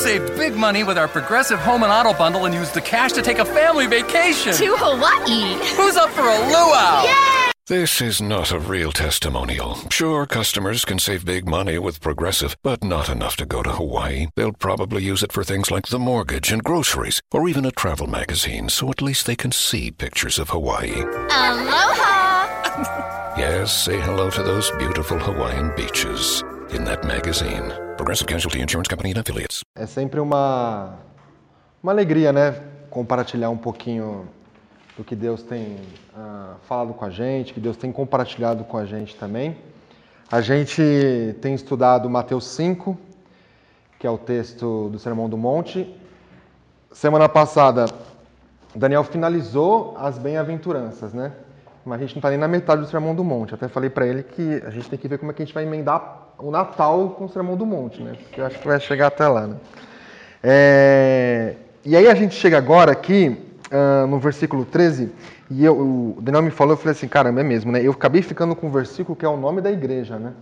save big money with our Progressive Home and Auto bundle and use the cash to take a family vacation. To Hawaii. Who's up for a luau? Yay! This is not a real testimonial. Sure, customers can save big money with Progressive, but not enough to go to Hawaii. They'll probably use it for things like the mortgage and groceries, or even a travel magazine, so at least they can see pictures of Hawaii. Aloha! Yes, say hello to those beautiful Hawaiian beaches in that magazine. Progressive Casualty Insurance Company and Affiliates. É sempre uma, uma alegria, né? Compartilhar um pouquinho do que Deus tem ah, falado com a gente, que Deus tem compartilhado com a gente também. A gente tem estudado Mateus 5, que é o texto do Sermão do Monte. Semana passada, Daniel finalizou as bem-aventuranças, né? Mas a gente não está nem na metade do Sermão do Monte. Até falei para ele que a gente tem que ver como é que a gente vai emendar o Natal com o Sermão do Monte, né? Porque eu acho que vai chegar até lá, né? É... E aí a gente chega agora aqui uh, no versículo 13, e eu, o Daniel me falou, eu falei assim, caramba, é mesmo, né? Eu acabei ficando com o versículo que é o nome da igreja, né?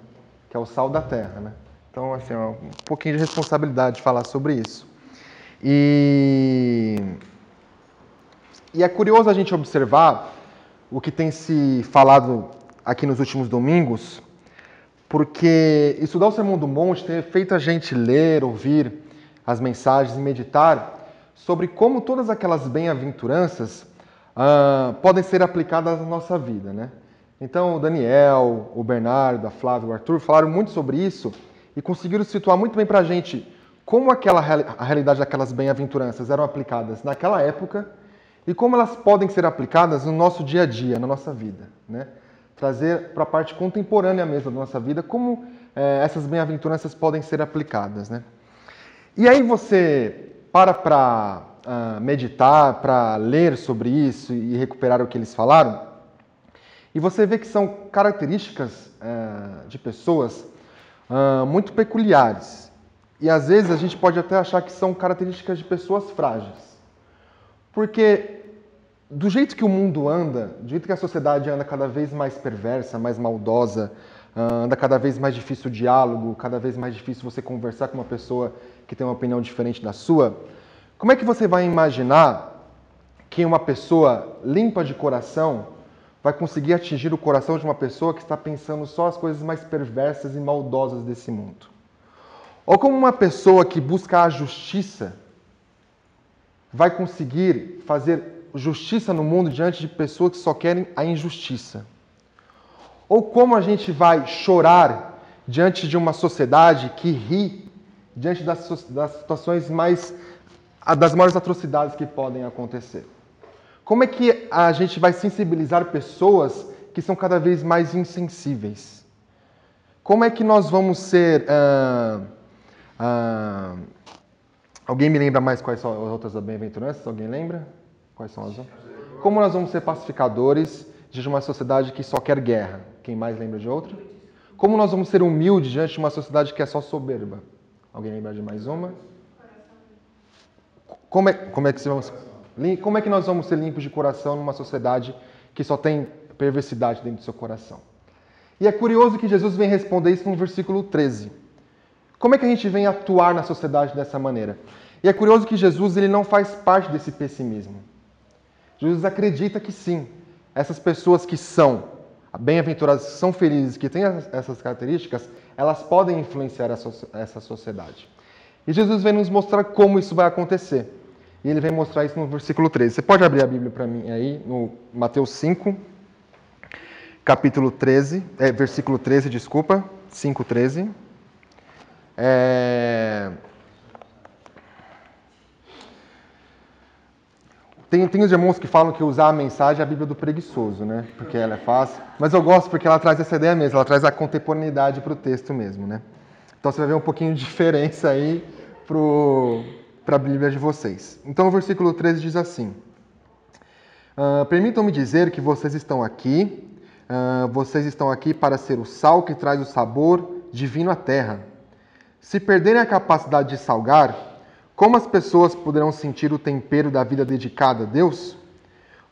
Que é o sal da terra, né? Então, assim, ó, um pouquinho de responsabilidade de falar sobre isso. E, e é curioso a gente observar o que tem se falado aqui nos últimos domingos, porque estudar o Sermão do Monte tem feito a gente ler, ouvir as mensagens e meditar sobre como todas aquelas bem-aventuranças uh, podem ser aplicadas na nossa vida, né? Então, o Daniel, o Bernardo, a Flávia, o Arthur falaram muito sobre isso e conseguiram situar muito bem para a gente como aquela, a realidade daquelas bem-aventuranças eram aplicadas naquela época e como elas podem ser aplicadas no nosso dia a dia, na nossa vida, né? Trazer para a parte contemporânea mesmo da nossa vida como eh, essas bem-aventuranças podem ser aplicadas, né? E aí você para para uh, meditar, para ler sobre isso e recuperar o que eles falaram, e você vê que são características uh, de pessoas uh, muito peculiares. E às vezes a gente pode até achar que são características de pessoas frágeis. Porque do jeito que o mundo anda, do jeito que a sociedade anda cada vez mais perversa, mais maldosa, anda cada vez mais difícil o diálogo, cada vez mais difícil você conversar com uma pessoa que tem uma opinião diferente da sua, como é que você vai imaginar que uma pessoa limpa de coração vai conseguir atingir o coração de uma pessoa que está pensando só as coisas mais perversas e maldosas desse mundo? Ou como uma pessoa que busca a justiça vai conseguir fazer justiça no mundo diante de pessoas que só querem a injustiça? Ou como a gente vai chorar diante de uma sociedade que ri diante das, das situações mais das maiores atrocidades que podem acontecer. Como é que a gente vai sensibilizar pessoas que são cada vez mais insensíveis? Como é que nós vamos ser. Uh, uh, alguém me lembra mais quais são as outras bem-aventuranças? Alguém lembra? Quais são as? Como nós vamos ser pacificadores de uma sociedade que só quer guerra? Quem mais lembra de outra? Como nós vamos ser humildes diante de uma sociedade que é só soberba? Alguém lembra de mais uma? Como é, como é que vamos, como é que nós vamos ser limpos de coração numa sociedade que só tem perversidade dentro do seu coração? E é curioso que Jesus vem responder isso no versículo 13. Como é que a gente vem atuar na sociedade dessa maneira? E é curioso que Jesus ele não faz parte desse pessimismo. Jesus acredita que sim, essas pessoas que são bem-aventuradas, são felizes, que têm essas características, elas podem influenciar essa sociedade. E Jesus vem nos mostrar como isso vai acontecer. E ele vem mostrar isso no versículo 13. Você pode abrir a Bíblia para mim aí, no Mateus 5, capítulo 13, é, versículo 13, desculpa, 5, 13. É... Tem, tem os irmãos que falam que usar a mensagem é a Bíblia do preguiçoso, né? Porque ela é fácil. Mas eu gosto porque ela traz essa ideia mesmo, ela traz a contemporaneidade para o texto mesmo, né? Então você vai ver um pouquinho de diferença aí para a Bíblia de vocês. Então o versículo 13 diz assim: uh, Permitam-me dizer que vocês estão aqui, uh, vocês estão aqui para ser o sal que traz o sabor divino à terra. Se perderem a capacidade de salgar, como as pessoas poderão sentir o tempero da vida dedicada a Deus?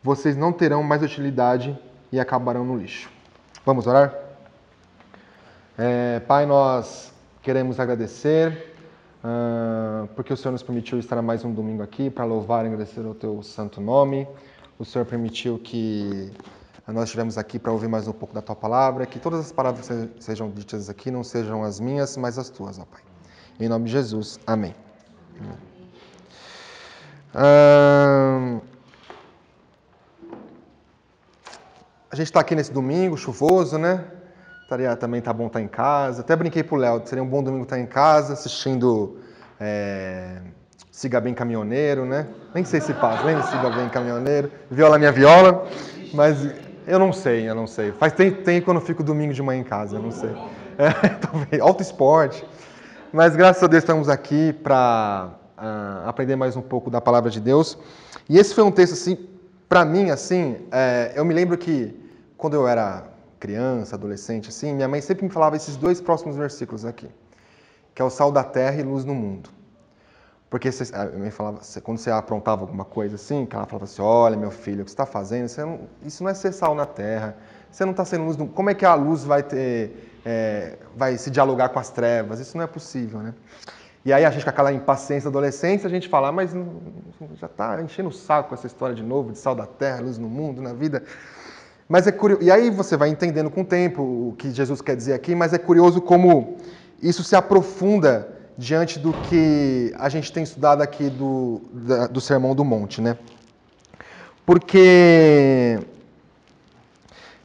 Vocês não terão mais utilidade e acabarão no lixo. Vamos orar? É, pai, nós queremos agradecer uh, porque o Senhor nos permitiu estar mais um domingo aqui para louvar e agradecer o teu santo nome. O Senhor permitiu que nós estivemos aqui para ouvir mais um pouco da tua palavra, que todas as palavras que sejam ditas aqui não sejam as minhas, mas as tuas, ó Pai. Em nome de Jesus, amém. Uh, a gente está aqui nesse domingo chuvoso, né? Estaria, também tá bom estar tá em casa. Até brinquei pro Léo, seria um bom domingo estar tá em casa, assistindo é, Siga Bem Caminhoneiro, né? Nem sei se passa, lembra Siga Bem Caminhoneiro? Viola minha viola, mas eu não sei, eu não sei. Faz tempo, tem quando eu fico domingo de manhã em casa, eu não sei. É, talvez, alto esporte. Mas graças a Deus estamos aqui para uh, ah, aprender mais um pouco da palavra de Deus. E esse foi um texto, assim, para mim, assim, é, eu me lembro que quando eu era criança, adolescente, assim, minha mãe sempre me falava esses dois próximos versículos aqui, que é o sal da terra e luz no mundo. Porque você, a minha mãe falava, quando você aprontava alguma coisa assim, que ela falava assim, olha meu filho, o que você está fazendo, isso não é ser sal na terra, você não está sendo luz, como é que a luz vai ter, é, vai se dialogar com as trevas? Isso não é possível, né? E aí a gente com aquela impaciência da adolescência, a gente fala, ah, mas já está enchendo o saco essa história de novo, de sal da terra, luz no mundo, na vida. Mas é curioso, e aí você vai entendendo com o tempo o que Jesus quer dizer aqui, mas é curioso como isso se aprofunda diante do que a gente tem estudado aqui do, do Sermão do Monte, né? Porque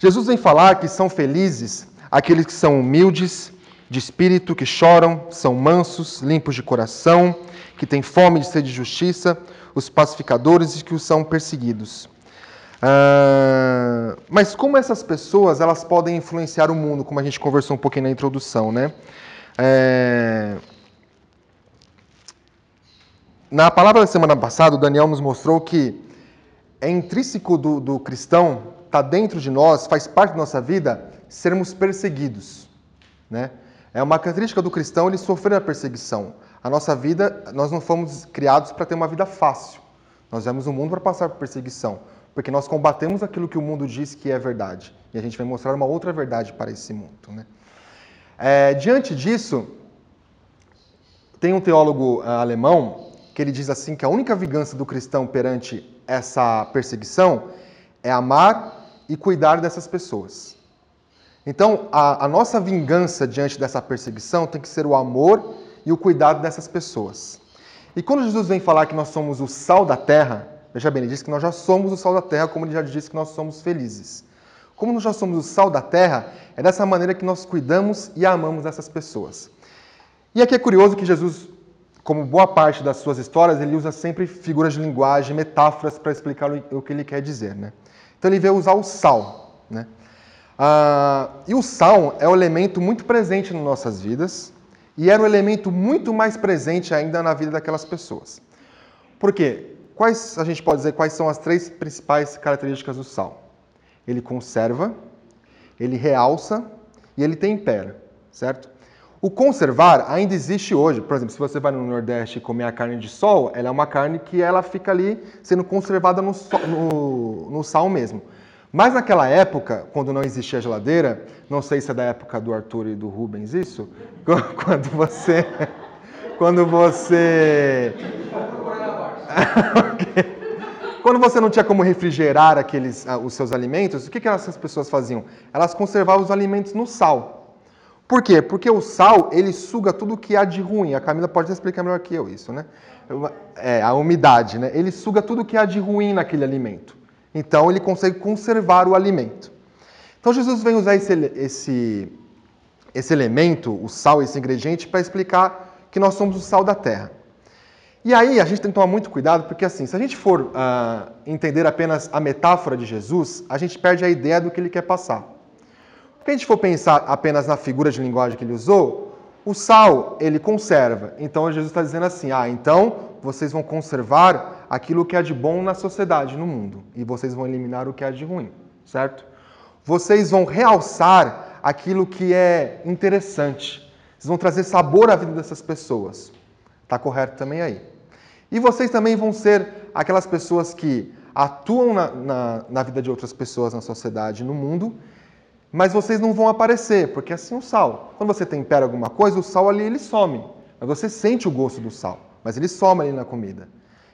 Jesus vem falar que são felizes aqueles que são humildes de espírito, que choram, são mansos, limpos de coração, que têm fome de sede de justiça, os pacificadores e que os são perseguidos. Uh, mas como essas pessoas elas podem influenciar o mundo, como a gente conversou um pouquinho na introdução, né? É... Na palavra da semana passada, o Daniel nos mostrou que é intrínseco do, do cristão, está dentro de nós, faz parte da nossa vida, sermos perseguidos, né? É uma característica do cristão ele sofrer a perseguição. A nossa vida, nós não fomos criados para ter uma vida fácil. Nós viemos no mundo para passar por perseguição porque nós combatemos aquilo que o mundo diz que é verdade. E a gente vai mostrar uma outra verdade para esse mundo. Né? É, diante disso, tem um teólogo uh, alemão que ele diz assim que a única vingança do cristão perante essa perseguição é amar e cuidar dessas pessoas. Então, a, a nossa vingança diante dessa perseguição tem que ser o amor e o cuidado dessas pessoas. E quando Jesus vem falar que nós somos o sal da terra, Veja bem, ele diz que nós já somos o sal da terra, como ele já disse que nós somos felizes. Como nós já somos o sal da terra, é dessa maneira que nós cuidamos e amamos essas pessoas. E aqui é curioso que Jesus, como boa parte das suas histórias, ele usa sempre figuras de linguagem, metáforas para explicar o que ele quer dizer. Né? Então ele veio usar o sal. Né? Ah, e o sal é um elemento muito presente nas nossas vidas e era um elemento muito mais presente ainda na vida daquelas pessoas. Por quê? Quais a gente pode dizer quais são as três principais características do sal? Ele conserva, ele realça e ele tempera, certo? O conservar ainda existe hoje. Por exemplo, se você vai no Nordeste comer a carne de sol, ela é uma carne que ela fica ali sendo conservada no, no, no sal mesmo. Mas naquela época, quando não existia geladeira, não sei se é da época do Arthur e do Rubens isso, quando você quando você Quando você não tinha como refrigerar aqueles, ah, os seus alimentos, o que, que essas pessoas faziam? Elas conservavam os alimentos no sal. Por quê? Porque o sal, ele suga tudo que há de ruim. A Camila pode explicar melhor que eu isso, né? É, a umidade, né? Ele suga tudo que há de ruim naquele alimento. Então, ele consegue conservar o alimento. Então, Jesus vem usar esse, esse, esse elemento, o sal, esse ingrediente, para explicar que nós somos o sal da terra. E aí a gente tem que tomar muito cuidado, porque assim, se a gente for uh, entender apenas a metáfora de Jesus, a gente perde a ideia do que ele quer passar. A gente for pensar apenas na figura de linguagem que ele usou, o sal ele conserva. Então Jesus está dizendo assim: ah, então vocês vão conservar aquilo que é de bom na sociedade, no mundo, e vocês vão eliminar o que é de ruim, certo? Vocês vão realçar aquilo que é interessante. Vocês vão trazer sabor à vida dessas pessoas. Está correto também aí. E vocês também vão ser aquelas pessoas que atuam na, na, na, vida de outras pessoas na sociedade, no mundo, mas vocês não vão aparecer, porque é assim o sal. Quando você tempera alguma coisa, o sal ali ele some. mas você sente o gosto do sal, mas ele soma ali na comida.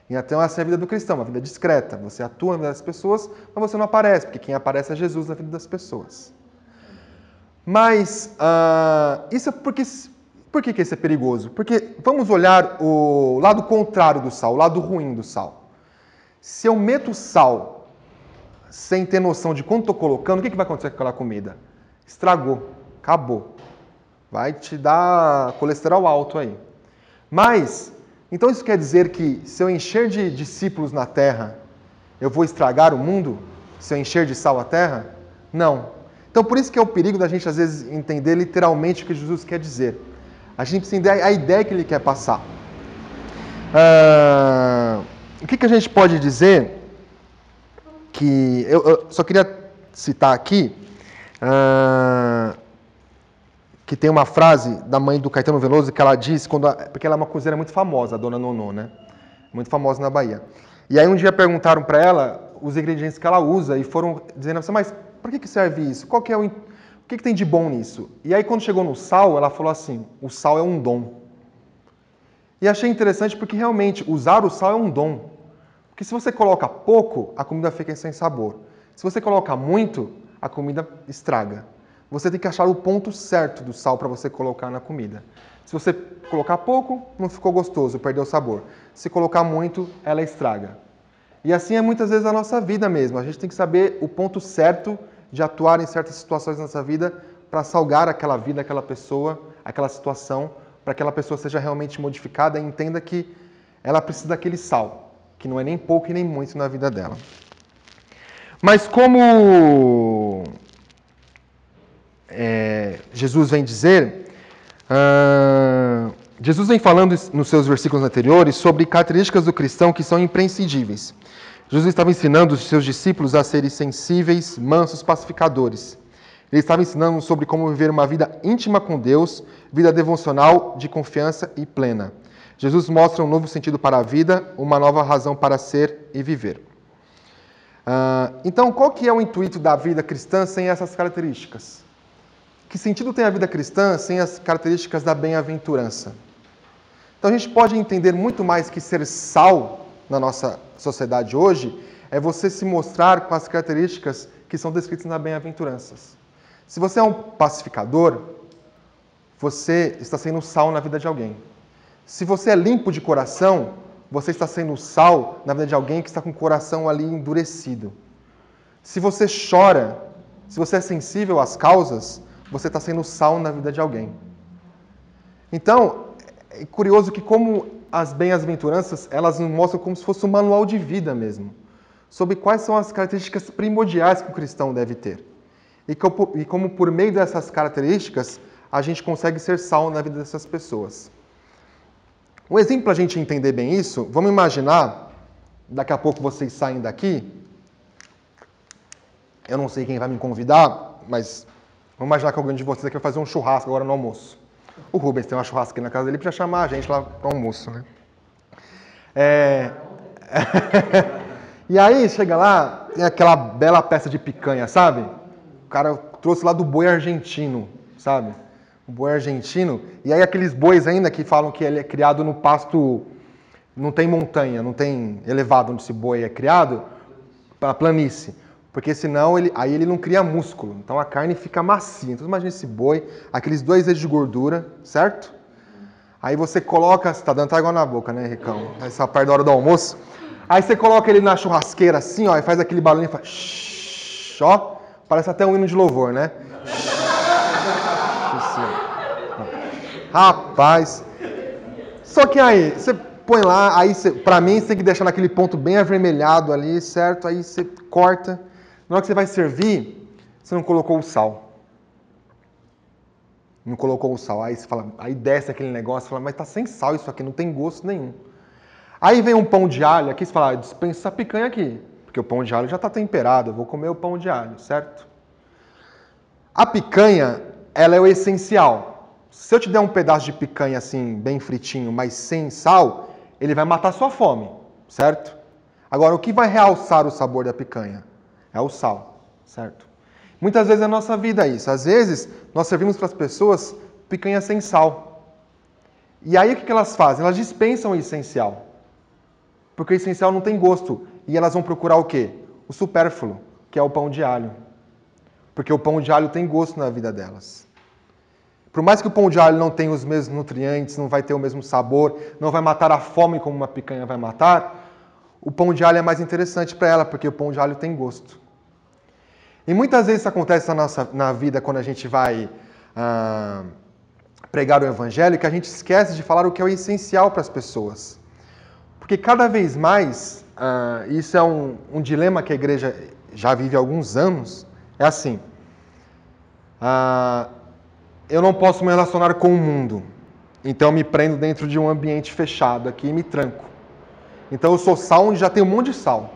E até essa é a vida do cristão, uma vida discreta. Você atua na vida das pessoas, mas você não aparece, porque quem aparece é Jesus na vida das pessoas. Mas uh, isso é porque. Por que, que isso é perigoso? Porque vamos olhar o lado contrário do sal, o lado ruim do sal. Se eu meto sal sem ter noção de quanto estou colocando, o que, que vai acontecer com aquela comida? Estragou, acabou. Vai te dar colesterol alto aí. Mas então isso quer dizer que se eu encher de discípulos na terra, eu vou estragar o mundo? Se eu encher de sal a terra? Não. Então por isso que é o perigo da gente às vezes entender literalmente o que Jesus quer dizer. A gente precisa entender a ideia que ele quer passar. Ah, o que, que a gente pode dizer? Que eu, eu só queria citar aqui. Ah, que tem uma frase da mãe do Caetano Veloso que ela diz, quando a, porque ela é uma cozinheira muito famosa, a dona Nonô, né? Muito famosa na Bahia. E aí um dia perguntaram para ela os ingredientes que ela usa e foram dizendo assim, mas para que, que serve isso? Qual que é o, o que, que tem de bom nisso? E aí quando chegou no sal, ela falou assim, o sal é um dom. E achei interessante porque realmente usar o sal é um dom. Porque se você coloca pouco, a comida fica sem sabor. Se você coloca muito, a comida estraga. Você tem que achar o ponto certo do sal para você colocar na comida. Se você colocar pouco, não ficou gostoso, perdeu o sabor. Se colocar muito, ela estraga. E assim é muitas vezes a nossa vida mesmo. A gente tem que saber o ponto certo de atuar em certas situações da nossa vida para salgar aquela vida, aquela pessoa, aquela situação, para que aquela pessoa seja realmente modificada e entenda que ela precisa daquele sal, que não é nem pouco e nem muito na vida dela. Mas como é, Jesus vem dizer, uh, Jesus vem falando nos seus versículos anteriores sobre características do cristão que são imprescindíveis. Jesus estava ensinando os seus discípulos a serem sensíveis, mansos, pacificadores. Ele estava ensinando sobre como viver uma vida íntima com Deus, vida devocional, de confiança e plena. Jesus mostra um novo sentido para a vida, uma nova razão para ser e viver. Uh, então, qual que é o intuito da vida cristã sem essas características? Que sentido tem a vida cristã sem as características da bem-aventurança? Então a gente pode entender muito mais que ser sal na nossa sociedade hoje é você se mostrar com as características que são descritas na bem-aventuranças. Se você é um pacificador, você está sendo sal na vida de alguém. Se você é limpo de coração, você está sendo sal na vida de alguém que está com o coração ali endurecido. Se você chora, se você é sensível às causas, você está sendo sal na vida de alguém. Então, é curioso que como as bem-aventuranças, elas nos mostram como se fosse um manual de vida mesmo, sobre quais são as características primordiais que o cristão deve ter. E como por meio dessas características, a gente consegue ser sal na vida dessas pessoas. Um exemplo para a gente entender bem isso, vamos imaginar, daqui a pouco vocês saem daqui, eu não sei quem vai me convidar, mas Vamos imaginar que alguém de vocês aqui vai fazer um churrasco agora no almoço. O Rubens tem uma churrasca na casa dele para chamar a gente lá para almoço, né? É... e aí chega lá, tem aquela bela peça de picanha, sabe? O cara trouxe lá do boi argentino, sabe? O boi argentino. E aí aqueles bois ainda que falam que ele é criado no pasto, não tem montanha, não tem elevado onde esse boi é criado, para planície. Porque senão ele, aí ele não cria músculo. Então a carne fica macia. Então imagina esse boi, aqueles dois eixos de gordura, certo? Aí você coloca, você tá dando água na boca, né, Ricão? Essa parte da hora do almoço. Aí você coloca ele na churrasqueira assim, ó, e faz aquele barulho e faz shhh, ó, parece até um hino de louvor, né? Rapaz. Só que aí, você põe lá, aí você, pra mim você tem que deixar naquele ponto bem avermelhado ali, certo? Aí você corta na hora que você vai servir, você não colocou o sal. Não colocou o sal. Aí você fala, aí desce aquele negócio, fala, mas tá sem sal isso aqui, não tem gosto nenhum. Aí vem um pão de alho aqui, você fala, ah, dispensa essa picanha aqui, porque o pão de alho já está temperado, eu vou comer o pão de alho, certo? A picanha, ela é o essencial. Se eu te der um pedaço de picanha assim, bem fritinho, mas sem sal, ele vai matar sua fome, certo? Agora, o que vai realçar o sabor da picanha? É o sal, certo? Muitas vezes na nossa vida é isso. Às vezes nós servimos para as pessoas picanha sem sal. E aí o que elas fazem? Elas dispensam o essencial. Porque o essencial não tem gosto. E elas vão procurar o quê? O supérfluo, que é o pão de alho. Porque o pão de alho tem gosto na vida delas. Por mais que o pão de alho não tenha os mesmos nutrientes, não vai ter o mesmo sabor, não vai matar a fome como uma picanha vai matar, o pão de alho é mais interessante para ela, porque o pão de alho tem gosto. E muitas vezes isso acontece na nossa na vida quando a gente vai ah, pregar o evangelho, que a gente esquece de falar o que é o essencial para as pessoas. Porque cada vez mais, ah, isso é um, um, dilema que a igreja já vive há alguns anos, é assim. Ah, eu não posso me relacionar com o mundo. Então eu me prendo dentro de um ambiente fechado aqui e me tranco. Então eu sou sal onde já tem um monte de sal.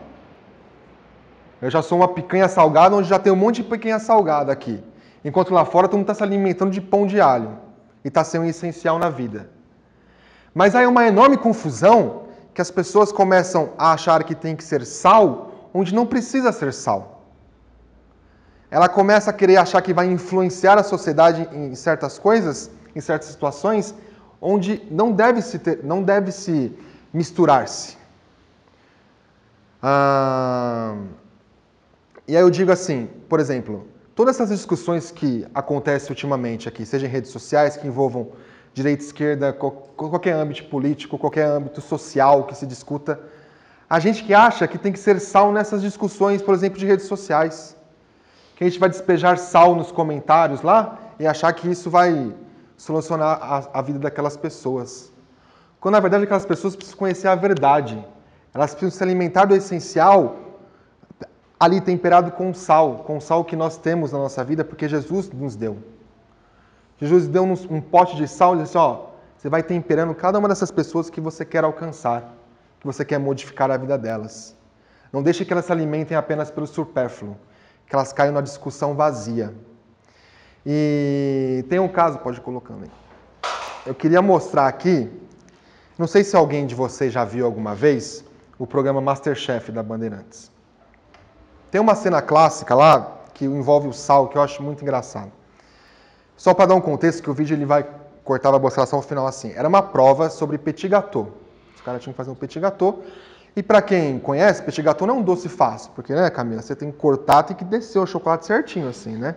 Eu já sou uma picanha salgada onde já tem um monte de picanha salgada aqui. Enquanto lá fora todo mundo está se alimentando de pão de alho. E está sendo essencial na vida. Mas aí é uma enorme confusão que as pessoas começam a achar que tem que ser sal onde não precisa ser sal ela começa a querer achar que vai influenciar a sociedade em certas coisas, em certas situações, onde não deve se, ter, não deve se misturar-se. Ah, e aí eu digo assim, por exemplo, todas essas discussões que acontecem ultimamente aqui, seja em redes sociais, que envolvam direita, esquerda, qualquer âmbito político, qualquer âmbito social que se discuta, a gente que acha que tem que ser sal nessas discussões, por exemplo, de redes sociais a gente vai despejar sal nos comentários lá e achar que isso vai solucionar a, a vida daquelas pessoas. Quando na verdade aquelas pessoas precisam conhecer a verdade. Elas precisam se alimentar do essencial ali temperado com sal, com sal que nós temos na nossa vida, porque Jesus nos deu. Jesus deu-nos um pote de sal e disse: Ó, você vai temperando cada uma dessas pessoas que você quer alcançar, que você quer modificar a vida delas. Não deixe que elas se alimentem apenas pelo supérfluo, que elas caem numa discussão vazia. E tem um caso, pode ir colocando aí. Eu queria mostrar aqui, não sei se alguém de vocês já viu alguma vez o programa Masterchef da Bandeirantes. Tem uma cena clássica lá que envolve o sal, que eu acho muito engraçado. Só para dar um contexto, que o vídeo ele vai cortar, a mostrar no final assim. Era uma prova sobre petit gâteau. Os caras tinham que fazer um petit gâteau e para quem conhece, petit gâteau não é um doce fácil, porque, né, Camila, você tem que cortar, tem que descer o chocolate certinho, assim, né?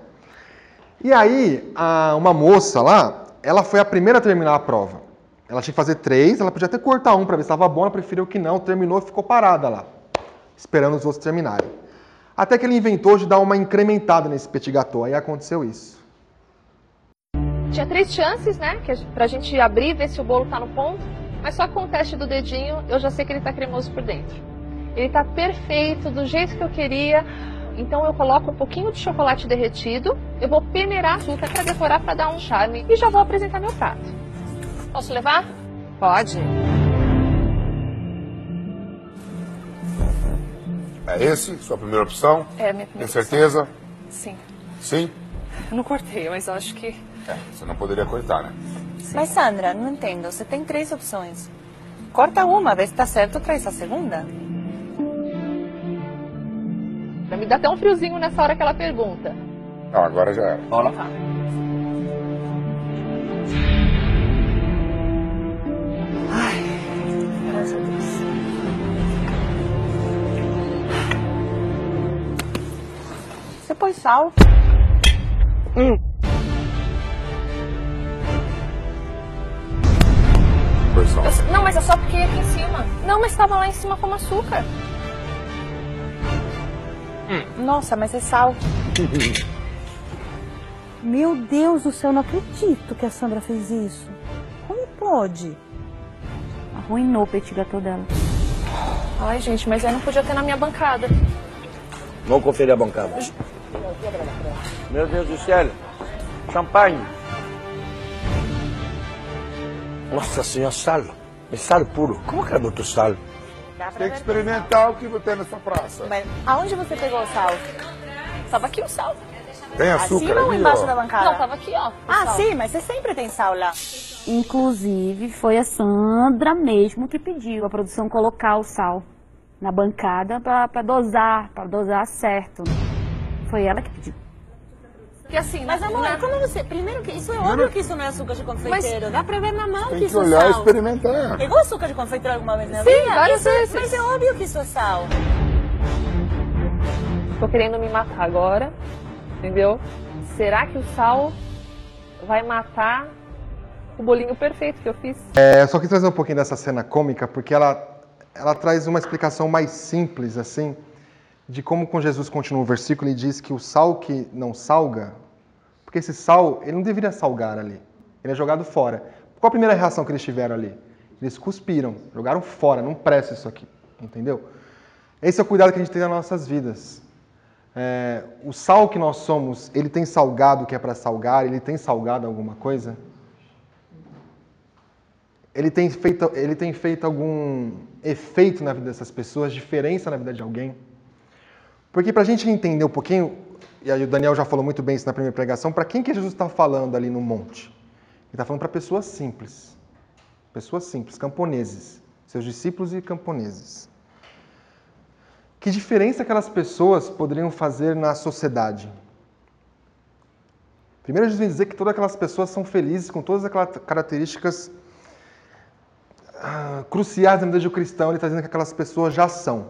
E aí, a, uma moça lá, ela foi a primeira a terminar a prova. Ela tinha que fazer três, ela podia até cortar um para ver se estava bom, ela preferiu que não, terminou e ficou parada lá, esperando os outros terminarem. Até que ele inventou de dar uma incrementada nesse petit gâteau, aí aconteceu isso. Tinha três chances, né, pra gente abrir, ver se o bolo tá no ponto. Mas só com o teste do dedinho eu já sei que ele está cremoso por dentro. Ele está perfeito, do jeito que eu queria. Então eu coloco um pouquinho de chocolate derretido, eu vou peneirar açúcar para decorar para dar um charme e já vou apresentar meu prato. Posso levar? Pode. É esse? Sua primeira opção? É, minha primeira Tem certeza? Opção. Sim. Sim? Eu não cortei, mas acho que. É, você não poderia cortar, né? Mas Sandra, não entendo. Você tem três opções. Corta uma, vê se tá certo, traz a segunda. Me dá até um friozinho nessa hora que ela pergunta. Não, agora já era. Tá. Ai, graças a Deus. Você pôs sal? Hum. Eu, não, mas é só porque aqui em cima. Não, mas estava lá em cima como açúcar. Hum. Nossa, mas é sal. Meu Deus do céu, não acredito que a Sandra fez isso. Como pode? Arruinou o petit gâteau dela. Ai, gente, mas aí não podia ter na minha bancada. Vamos conferir a bancada. Meu Deus do céu. Champanhe. Nossa senhora, sal. É sal puro. Como que é doutor sal? Tem que experimentar o que tem nessa praça. Mas aonde você pegou o sal? Tava aqui o sal. Tem açúcar Acima ou ali, embaixo ó. da bancada? Não, tava aqui, ó. Ah, sal. sim, mas você sempre tem sal lá. Inclusive, foi a Sandra mesmo que pediu a produção colocar o sal na bancada para dosar, para dosar certo. Foi ela que pediu. Porque assim, Mas na- amor, na- quando você. Primeiro que isso é óbvio que isso não é açúcar de confeiteiro. Dá pra ver na mão Tem que que isso é olhar e sal. experimentar. Pegou açúcar de confeiteiro alguma vez na Sim, vida? várias Isso é- vezes. Mas é óbvio que isso é sal. tô querendo me matar agora, entendeu? Será que o sal vai matar o bolinho perfeito que eu fiz? É, eu só quis trazer um pouquinho dessa cena cômica, porque ela, ela traz uma explicação mais simples, assim, de como com Jesus continua o versículo e diz que o sal que não salga, porque esse sal, ele não deveria salgar ali, ele é jogado fora. Qual a primeira reação que eles tiveram ali? Eles cuspiram, jogaram fora, não presta isso aqui, entendeu? Esse é o cuidado que a gente tem nas nossas vidas. É, o sal que nós somos, ele tem salgado o que é para salgar, ele tem salgado alguma coisa? ele tem feito, ele tem feito algum efeito na vida dessas pessoas, diferença na vida de alguém? Porque para a gente entender um pouquinho, e aí o Daniel já falou muito bem isso na primeira pregação, para quem que Jesus está falando ali no monte? Ele está falando para pessoas simples. Pessoas simples, camponeses. Seus discípulos e camponeses. Que diferença aquelas pessoas poderiam fazer na sociedade? Primeiro, Jesus vem dizer que todas aquelas pessoas são felizes com todas aquelas características ah, cruciais na vida de um cristão, ele está dizendo que aquelas pessoas já são.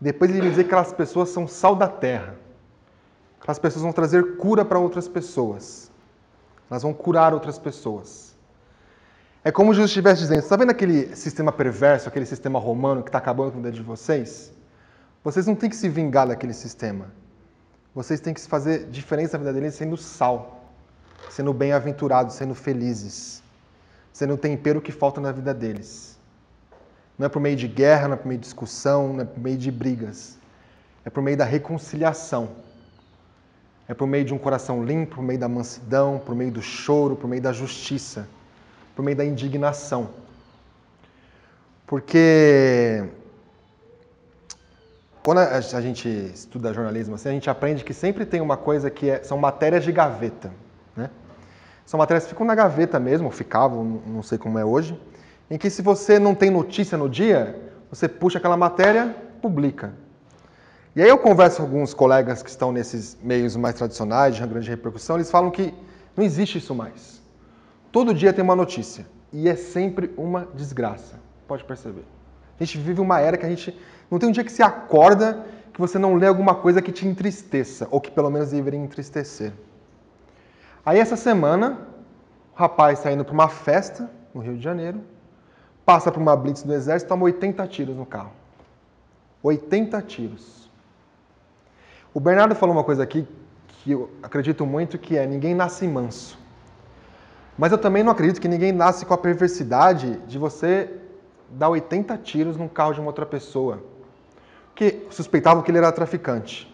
Depois ele vai dizer que aquelas pessoas são sal da terra. Aquelas pessoas vão trazer cura para outras pessoas. Elas vão curar outras pessoas. É como Jesus estivesse dizendo: está vendo aquele sistema perverso, aquele sistema romano que está acabando com a vida de vocês? Vocês não têm que se vingar daquele sistema. Vocês têm que fazer diferença na vida deles sendo sal, sendo bem-aventurados, sendo felizes sendo o tempero que falta na vida deles. Não é por meio de guerra, não é por meio de discussão, não é por meio de brigas. É por meio da reconciliação. É por meio de um coração limpo, por meio da mansidão, por meio do choro, por meio da justiça, por meio da indignação. Porque quando a gente estuda jornalismo, assim, a gente aprende que sempre tem uma coisa que é- são matérias de gaveta, né? São matérias que ficam na gaveta mesmo, ficavam, não sei como é hoje, em que se você não tem notícia no dia, você puxa aquela matéria, publica. E aí eu converso com alguns colegas que estão nesses meios mais tradicionais, de grande repercussão, eles falam que não existe isso mais. Todo dia tem uma notícia, e é sempre uma desgraça, pode perceber. A gente vive uma era que a gente não tem um dia que se acorda que você não lê alguma coisa que te entristeça, ou que pelo menos deveria entristecer. Aí essa semana, o rapaz está indo para uma festa no Rio de Janeiro, passa por uma blitz do exército, toma 80 tiros no carro. 80 tiros. O Bernardo falou uma coisa aqui que eu acredito muito que é ninguém nasce manso. Mas eu também não acredito que ninguém nasce com a perversidade de você dar 80 tiros num carro de uma outra pessoa. Que suspeitavam que ele era traficante.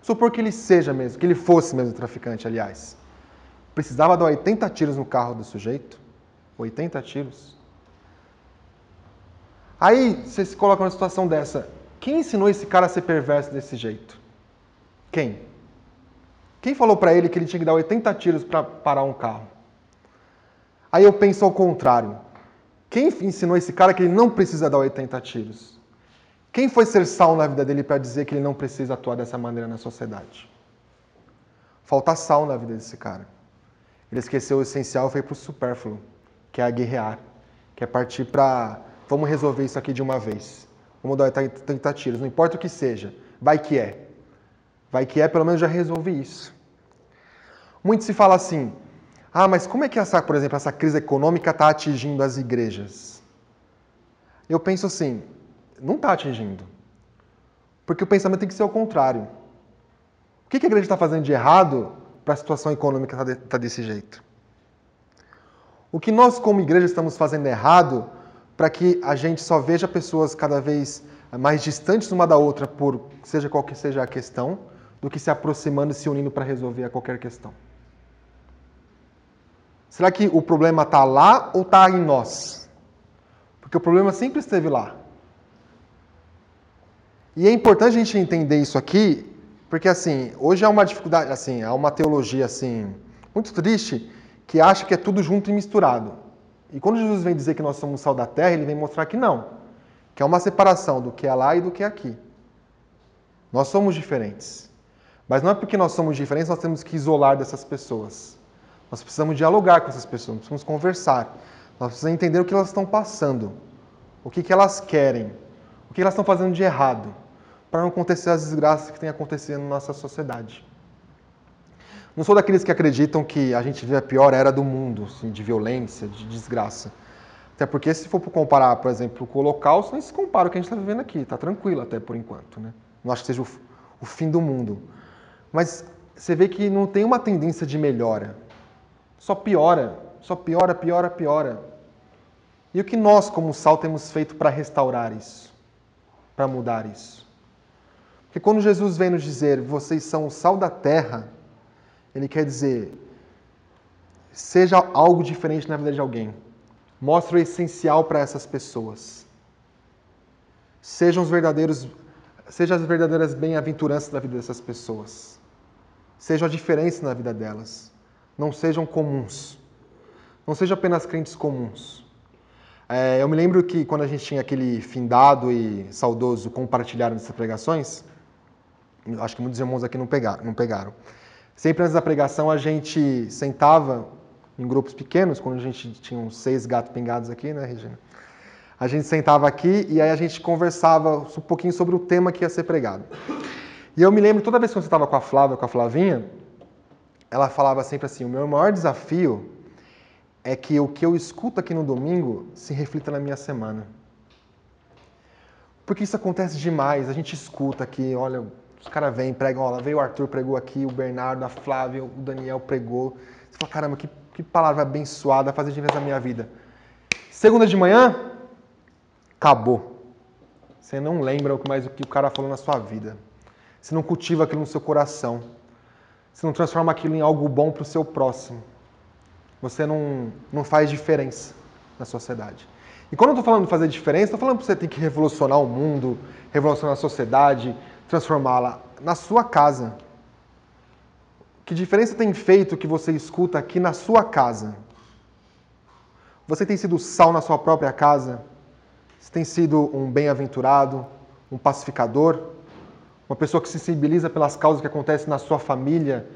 Supor que ele seja mesmo, que ele fosse mesmo traficante, aliás. Precisava dar 80 tiros no carro do sujeito? 80 tiros? Aí você se coloca numa situação dessa. Quem ensinou esse cara a ser perverso desse jeito? Quem? Quem falou para ele que ele tinha que dar 80 tiros para parar um carro? Aí eu penso ao contrário. Quem ensinou esse cara que ele não precisa dar 80 tiros? Quem foi ser sal na vida dele para dizer que ele não precisa atuar dessa maneira na sociedade? Falta sal na vida desse cara. Ele esqueceu o essencial e foi para o supérfluo, que é guerrear, que é partir para vamos resolver isso aqui de uma vez. Vamos dar 80 tiros, não importa o que seja, vai que é. Vai que é, pelo menos já resolvi isso. Muito se fala assim, ah, mas como é que essa, por exemplo, essa crise econômica está atingindo as igrejas? Eu penso assim, não está atingindo. Porque o pensamento tem que ser o contrário. O que a igreja está fazendo de errado para a situação econômica estar de, tá desse jeito? O que nós, como igreja, estamos fazendo errado para que a gente só veja pessoas cada vez mais distantes uma da outra, por seja qual que seja a questão, do que se aproximando e se unindo para resolver a qualquer questão? Será que o problema está lá ou está em nós? Porque o problema sempre esteve lá. E é importante a gente entender isso aqui, porque assim, hoje há uma dificuldade, assim, há uma teologia assim muito triste que acha que é tudo junto e misturado. E quando Jesus vem dizer que nós somos sal da terra, ele vem mostrar que não, que é uma separação do que é lá e do que é aqui. Nós somos diferentes. Mas não é porque nós somos diferentes, nós temos que isolar dessas pessoas. Nós precisamos dialogar com essas pessoas, precisamos conversar. Nós precisamos entender o que elas estão passando, o que, que elas querem, o que elas estão fazendo de errado, para não acontecer as desgraças que têm acontecido na nossa sociedade. Não sou daqueles que acreditam que a gente vive a pior era do mundo, assim, de violência, de desgraça. Até porque se for comparar, por exemplo, com o Holocausto, nem se compara o que a gente está vivendo aqui. Está tranquilo até por enquanto. Né? Não acho que seja o, o fim do mundo. Mas você vê que não tem uma tendência de melhora. Só piora, só piora, piora, piora. E o que nós, como sal, temos feito para restaurar isso? Para mudar isso? Porque quando Jesus vem nos dizer, vocês são o sal da terra, ele quer dizer, seja algo diferente na vida de alguém. Mostre o essencial para essas pessoas. Sejam os verdadeiros, sejam as verdadeiras bem-aventuranças da vida dessas pessoas. Seja a diferença na vida delas. Não sejam comuns. Não sejam apenas crentes comuns. É, eu me lembro que quando a gente tinha aquele findado e saudoso compartilhar dessas pregações, acho que muitos irmãos aqui não pegaram. Não pegaram. Sempre antes da pregação a gente sentava em grupos pequenos, quando a gente tinha uns seis gatos pingados aqui, né, Regina? A gente sentava aqui e aí a gente conversava um pouquinho sobre o tema que ia ser pregado. E eu me lembro, toda vez que eu estava com a Flávia, com a Flavinha, ela falava sempre assim: o meu maior desafio é que o que eu escuto aqui no domingo se reflita na minha semana. Porque isso acontece demais, a gente escuta aqui, olha, os caras vêm, pregam, lá veio o Arthur, pregou aqui, o Bernardo, a Flávia, o Daniel pregou. Você fala, caramba, que, que palavra abençoada, fazer diferença na minha vida. Segunda de manhã, acabou. Você não lembra mais o que o cara falou na sua vida. Você não cultiva aquilo no seu coração. Você não transforma aquilo em algo bom para o seu próximo. Você não, não faz diferença na sociedade. E quando eu estou falando de fazer diferença, estou falando que você tem que revolucionar o mundo, revolucionar a sociedade, transformá-la na sua casa. Que diferença tem feito que você escuta aqui na sua casa? Você tem sido sal na sua própria casa? Você tem sido um bem-aventurado, um pacificador, uma pessoa que se sensibiliza pelas causas que acontecem na sua família?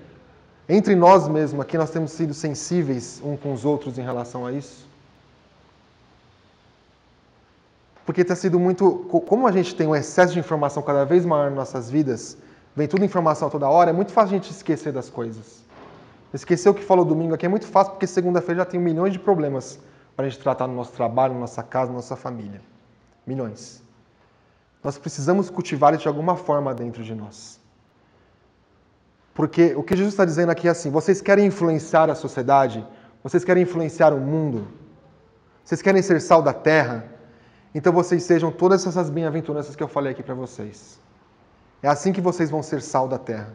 Entre nós mesmos aqui, nós temos sido sensíveis uns com os outros em relação a isso? Porque tem sido muito. Como a gente tem um excesso de informação cada vez maior nas nossas vidas, vem tudo informação toda hora, é muito fácil a gente esquecer das coisas. Esquecer o que falou domingo aqui é muito fácil, porque segunda-feira já tem milhões de problemas para a gente tratar no nosso trabalho, na nossa casa, na nossa família. Milhões. Nós precisamos cultivar isso de alguma forma dentro de nós. Porque o que Jesus está dizendo aqui é assim: vocês querem influenciar a sociedade, vocês querem influenciar o mundo, vocês querem ser sal da terra, então vocês sejam todas essas bem-aventuranças que eu falei aqui para vocês. É assim que vocês vão ser sal da terra.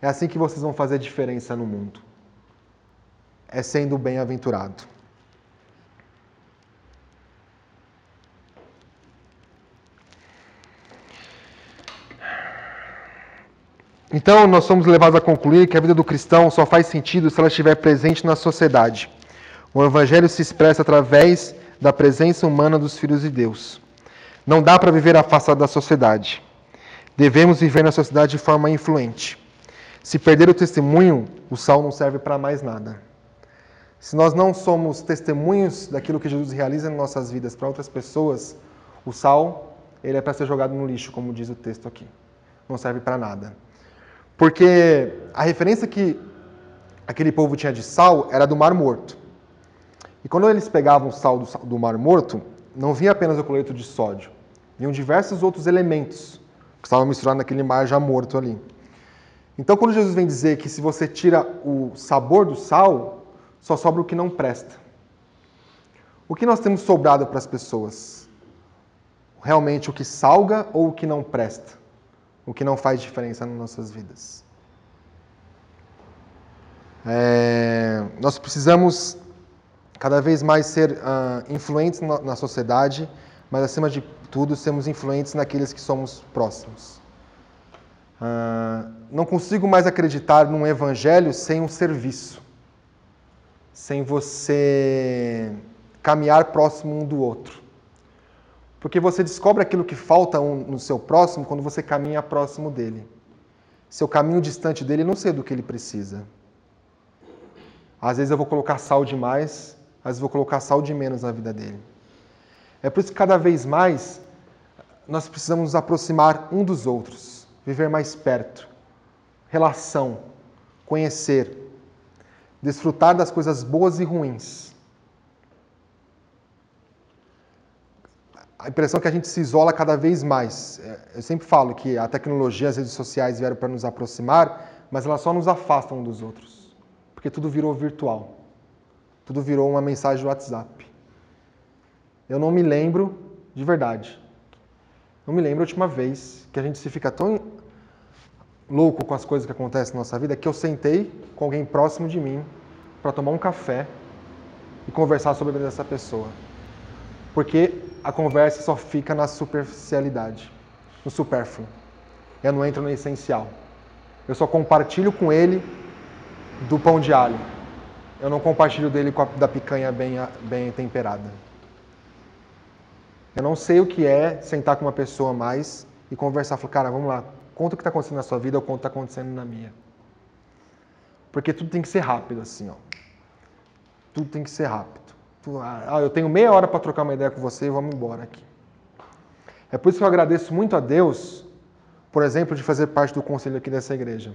É assim que vocês vão fazer diferença no mundo. É sendo bem-aventurado. Então, nós somos levados a concluir que a vida do cristão só faz sentido se ela estiver presente na sociedade. O evangelho se expressa através da presença humana dos filhos de Deus. Não dá para viver afastado da sociedade. Devemos viver na sociedade de forma influente. Se perder o testemunho, o sal não serve para mais nada. Se nós não somos testemunhos daquilo que Jesus realiza em nossas vidas para outras pessoas, o sal ele é para ser jogado no lixo, como diz o texto aqui. Não serve para nada. Porque a referência que aquele povo tinha de sal era do Mar Morto. E quando eles pegavam sal do, do Mar Morto, não vinha apenas o cloreto de sódio, vinham diversos outros elementos que estavam misturados naquele mar já morto ali. Então, quando Jesus vem dizer que se você tira o sabor do sal, só sobra o que não presta. O que nós temos sobrado para as pessoas? Realmente o que salga ou o que não presta? O que não faz diferença nas nossas vidas? É, nós precisamos cada vez mais ser uh, influentes na, na, sociedade, mas acima de tudo sermos influentes naqueles que somos próximos. Uh, não consigo mais acreditar num evangelho sem um serviço, sem você caminhar próximo um do outro. Porque você descobre aquilo que falta um, no seu próximo quando você caminha próximo dele. Se eu caminho distante dele, não sei do que ele precisa. Às vezes eu vou colocar sal demais, às vezes vou colocar sal de menos na vida dele. É por isso que cada vez mais nós precisamos nos aproximar um dos outros, viver mais perto, relação, conhecer, desfrutar das coisas boas e ruins. A impressão é que a gente se isola cada vez mais. É, eu sempre falo que a tecnologia, as redes sociais vieram para nos aproximar, mas elas só nos afastam um dos outros. Porque tudo virou virtual. Tudo virou uma mensagem do WhatsApp. Eu não me lembro, de verdade, não me lembro a última vez que a gente se fica tão louco com as coisas que acontecem na nossa vida que eu sentei com alguém próximo de mim para tomar um café e conversar sobre a vida dessa pessoa. Porque a conversa só fica na superficialidade, no supérfluo. Eu não entro no essencial. Eu só compartilho com ele do pão de alho. Eu não compartilho dele com a, da picanha bem, bem temperada. Eu não sei o que é sentar com uma pessoa mais e conversar. Falar, cara, vamos lá, conta o que está acontecendo na sua vida ou conta o que está acontecendo na minha. Porque tudo tem que ser rápido, assim, ó. Tudo tem que ser rápido. Ah, eu tenho meia hora para trocar uma ideia com você e vamos embora aqui. É por isso que eu agradeço muito a Deus, por exemplo, de fazer parte do conselho aqui dessa igreja.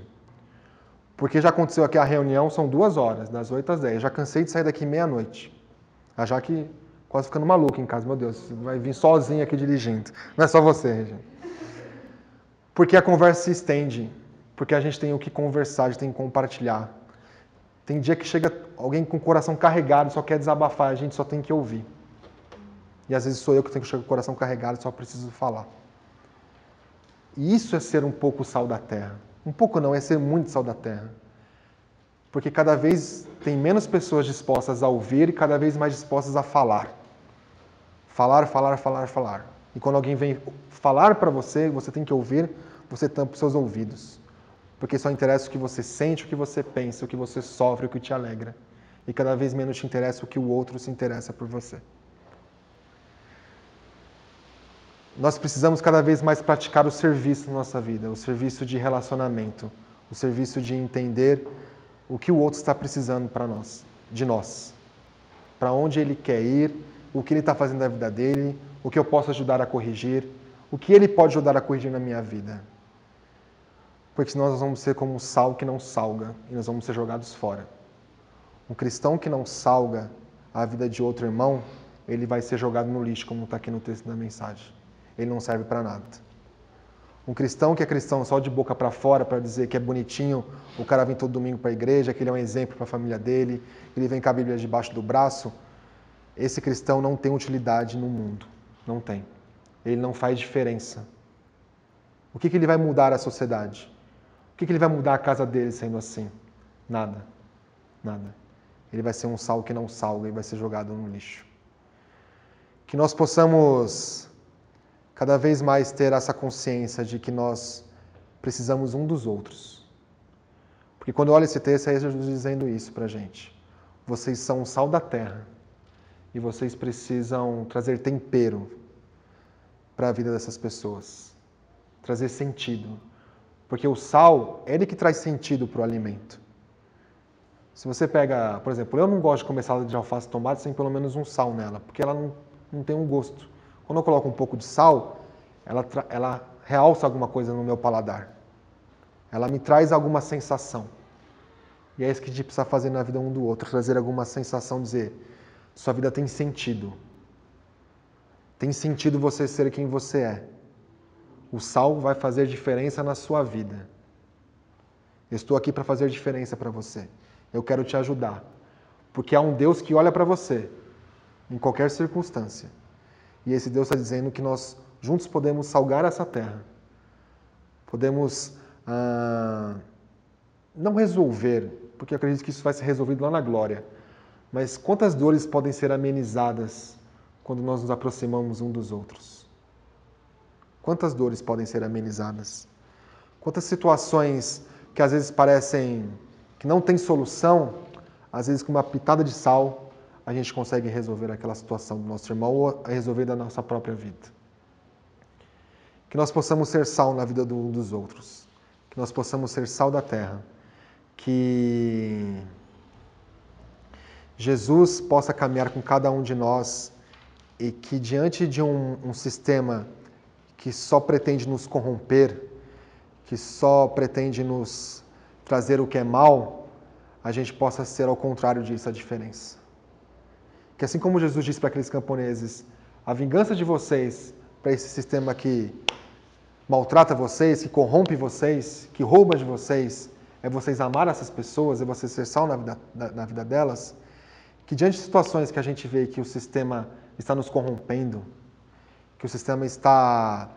Porque já aconteceu aqui a reunião, são duas horas, das 8 às 10. Já cansei de sair daqui meia-noite. Já que quase ficando maluco em casa, meu Deus, vai vir sozinho aqui dirigindo. Não é só você, Regina. Porque a conversa se estende, porque a gente tem o que conversar, a gente tem que compartilhar. Tem dia que chega alguém com o coração carregado, só quer desabafar, a gente só tem que ouvir. E às vezes sou eu que tenho que chegar com o coração carregado, só preciso falar. E isso é ser um pouco sal da terra. Um pouco não, é ser muito sal da terra. Porque cada vez tem menos pessoas dispostas a ouvir e cada vez mais dispostas a falar. Falar, falar, falar, falar. E quando alguém vem falar para você, você tem que ouvir, você tampa os seus ouvidos. Porque só interessa o que você sente, o que você pensa, o que você sofre, o que te alegra. E cada vez menos te interessa o que o outro se interessa por você. Nós precisamos cada vez mais praticar o serviço na nossa vida, o serviço de relacionamento, o serviço de entender o que o outro está precisando para nós, de nós, para onde ele quer ir, o que ele está fazendo na vida dele, o que eu posso ajudar a corrigir, o que ele pode ajudar a corrigir na minha vida. Porque senão nós vamos ser como um sal que não salga e nós vamos ser jogados fora. Um cristão que não salga a vida de outro irmão, ele vai ser jogado no lixo, como está aqui no texto da mensagem. Ele não serve para nada. Um cristão que é cristão só de boca para fora para dizer que é bonitinho, o cara vem todo domingo para a igreja, que ele é um exemplo para a família dele, ele vem com a Bíblia debaixo do braço, esse cristão não tem utilidade no mundo. Não tem. Ele não faz diferença. O que, que ele vai mudar a sociedade? O que, que ele vai mudar a casa dele sendo assim? Nada. Nada. Ele vai ser um sal que não salga e vai ser jogado no lixo. Que nós possamos cada vez mais ter essa consciência de que nós precisamos um dos outros. Porque quando eu olho esse texto, é Jesus dizendo isso para gente. Vocês são o sal da terra e vocês precisam trazer tempero para a vida dessas pessoas, trazer sentido. Porque o sal é ele que traz sentido para o alimento. Se você pega, por exemplo, eu não gosto de comer salada de alface e tomate sem pelo menos um sal nela, porque ela não, não tem um gosto. Quando eu coloco um pouco de sal, ela, ela realça alguma coisa no meu paladar. Ela me traz alguma sensação. E é isso que a gente precisa fazer na vida um do outro, trazer alguma sensação, dizer, sua vida tem sentido. Tem sentido você ser quem você é. O sal vai fazer diferença na sua vida. estou aqui para fazer diferença para você. Eu quero te ajudar. Porque há um Deus que olha para você em qualquer circunstância. E esse Deus está dizendo que nós juntos podemos salgar essa terra. Podemos ah, não resolver, porque eu acredito que isso vai ser resolvido lá na glória mas quantas dores podem ser amenizadas quando nós nos aproximamos um dos outros? Quantas dores podem ser amenizadas? Quantas situações que às vezes parecem que não tem solução, às vezes com uma pitada de sal, a gente consegue resolver aquela situação do nosso irmão ou resolver da nossa própria vida. Que nós possamos ser sal na vida um dos outros. que nós possamos ser sal da terra, que Jesus possa caminhar com cada um de nós e que diante de um, um sistema que só pretende nos corromper, que só pretende nos trazer o que é mal, a gente possa ser ao contrário disso a diferença. Que assim como Jesus disse para aqueles camponeses, a vingança de vocês para esse sistema que maltrata vocês, que corrompe vocês, que rouba de vocês, é vocês amar essas pessoas, é vocês ser sal na vida, na, na vida delas, que diante de situações que a gente vê que o sistema está nos corrompendo, que o sistema está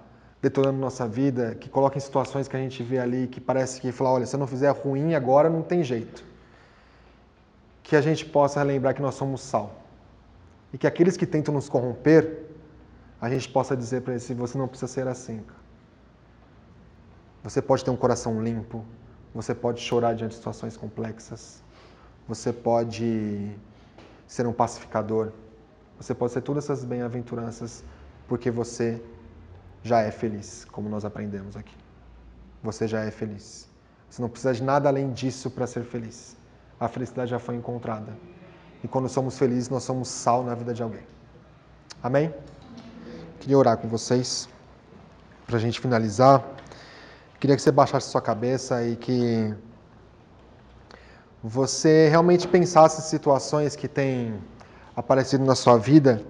detonando nossa vida, que coloca em situações que a gente vê ali que parece que fala, olha, se eu não fizer ruim agora não tem jeito. Que a gente possa lembrar que nós somos sal. E que aqueles que tentam nos corromper, a gente possa dizer para eles, você não precisa ser assim. Você pode ter um coração limpo, você pode chorar diante de situações complexas, você pode ser um pacificador, você pode ser todas essas bem-aventuranças porque você já é feliz, como nós aprendemos aqui. Você já é feliz. Você não precisa de nada além disso para ser feliz. A felicidade já foi encontrada. E quando somos felizes, nós somos sal na vida de alguém. Amém? Queria orar com vocês para a gente finalizar. Queria que você baixasse sua cabeça e que você realmente pensasse em situações que têm aparecido na sua vida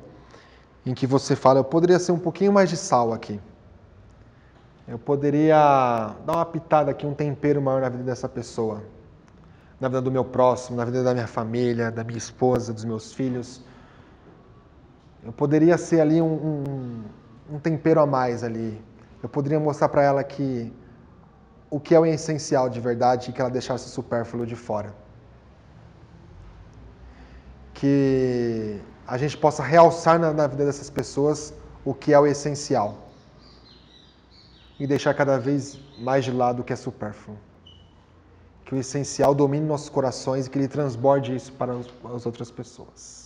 em que você fala, eu poderia ser um pouquinho mais de sal aqui. Eu poderia dar uma pitada aqui, um tempero maior na vida dessa pessoa. Na vida do meu próximo, na vida da minha família, da minha esposa, dos meus filhos. Eu poderia ser ali um, um, um tempero a mais ali. Eu poderia mostrar para ela que o que é o essencial de verdade e que ela deixasse o supérfluo de fora. Que a gente possa realçar na, na vida dessas pessoas o que é o essencial e deixar cada vez mais de lado o que é supérfluo. Que o essencial domine nossos corações e que ele transborde isso para as outras pessoas.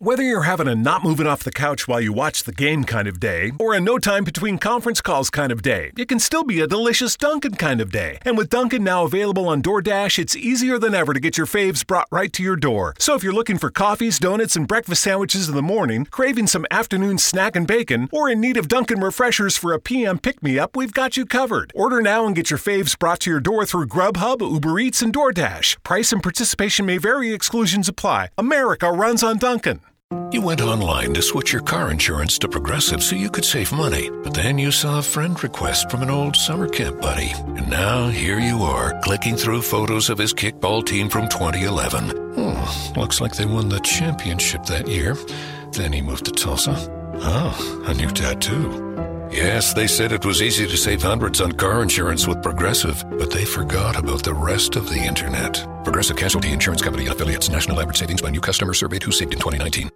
Whether you're having a not moving off the couch while you watch the game kind of day, or a no time between conference calls kind of day, it can still be a delicious Dunkin' kind of day. And with Dunkin' now available on DoorDash, it's easier than ever to get your faves brought right to your door. So if you're looking for coffees, donuts, and breakfast sandwiches in the morning, craving some afternoon snack and bacon, or in need of Dunkin' refreshers for a PM pick me up, we've got you covered. Order now and get your faves brought to your door through Grubhub, Uber Eats, and DoorDash. Price and participation may vary, exclusions apply. America runs on Dunkin'. You went online to switch your car insurance to Progressive so you could save money, but then you saw a friend request from an old summer camp buddy. And now here you are, clicking through photos of his kickball team from 2011. Hmm, looks like they won the championship that year. Then he moved to Tulsa. Oh, a new tattoo. Yes, they said it was easy to save hundreds on car insurance with Progressive, but they forgot about the rest of the internet. Progressive Casualty Insurance Company and affiliates. National average savings by new customer surveyed who saved in 2019.